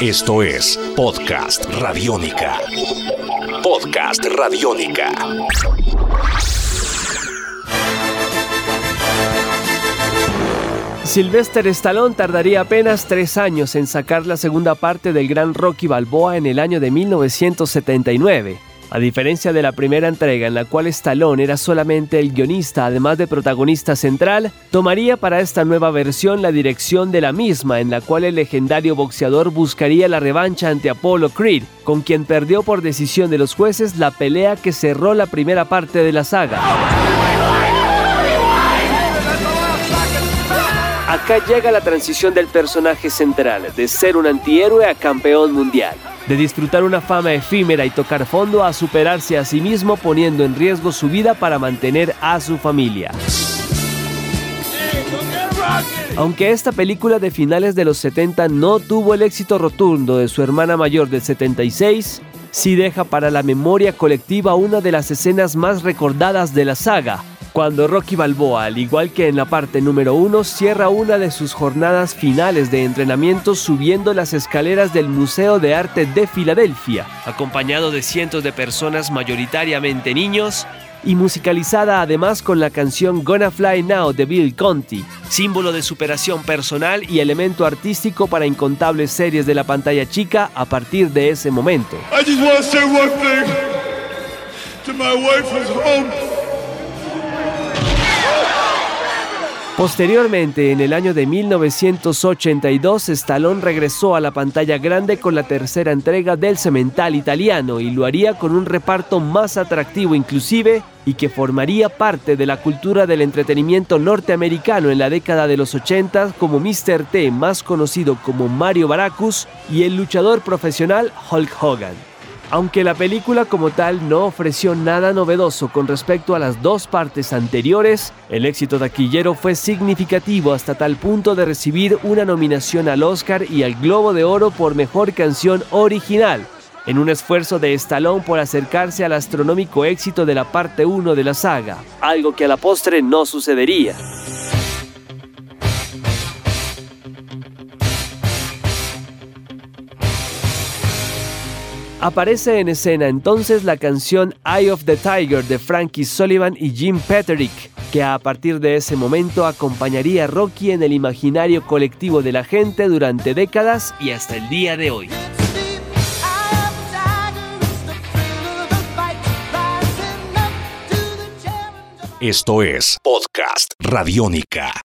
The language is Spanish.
Esto es Podcast Radiónica. Podcast Radiónica. Sylvester Stallone tardaría apenas tres años en sacar la segunda parte del gran Rocky Balboa en el año de 1979. A diferencia de la primera entrega en la cual Stallone era solamente el guionista además de protagonista central, tomaría para esta nueva versión la dirección de la misma en la cual el legendario boxeador buscaría la revancha ante Apollo Creed, con quien perdió por decisión de los jueces la pelea que cerró la primera parte de la saga. Llega la transición del personaje central, de ser un antihéroe a campeón mundial de disfrutar una fama efímera y tocar fondo a superarse a sí mismo poniendo en riesgo su vida para mantener a su familia. Aunque esta película de finales de los 70 no tuvo el éxito rotundo de su hermana mayor del 76, sí deja para la memoria colectiva una de las escenas más recordadas de la saga, cuando Rocky Balboa, al igual que en la parte número uno, cierra una de sus jornadas finales de entrenamiento subiendo las escaleras del Museo de Arte de Filadelfia, acompañado de cientos de personas, mayoritariamente niños, y musicalizada además con la canción Gonna Fly Now de Bill Conti, símbolo de superación personal y elemento artístico para incontables series de la pantalla chica a partir de ese momento. Posteriormente, en el año de 1982, Stallone regresó a la pantalla grande con la tercera entrega del Cemental italiano y lo haría con un reparto más atractivo inclusive y que formaría parte de la cultura del entretenimiento norteamericano en la década de los 80 como Mr. T, más conocido como Mario Baracus, y el luchador profesional Hulk Hogan. Aunque la película como tal no ofreció nada novedoso con respecto a las dos partes anteriores, el éxito taquillero fue significativo hasta tal punto de recibir una nominación al Oscar y al Globo de Oro por Mejor Canción Original, en un esfuerzo de Stallone por acercarse al astronómico éxito de la parte 1 de la saga, algo que a la postre no sucedería. Aparece en escena entonces la canción Eye of the Tiger de Frankie Sullivan y Jim Peterick, que a partir de ese momento acompañaría a Rocky en el imaginario colectivo de la gente durante décadas y hasta el día de hoy. Esto es Podcast Radiónica.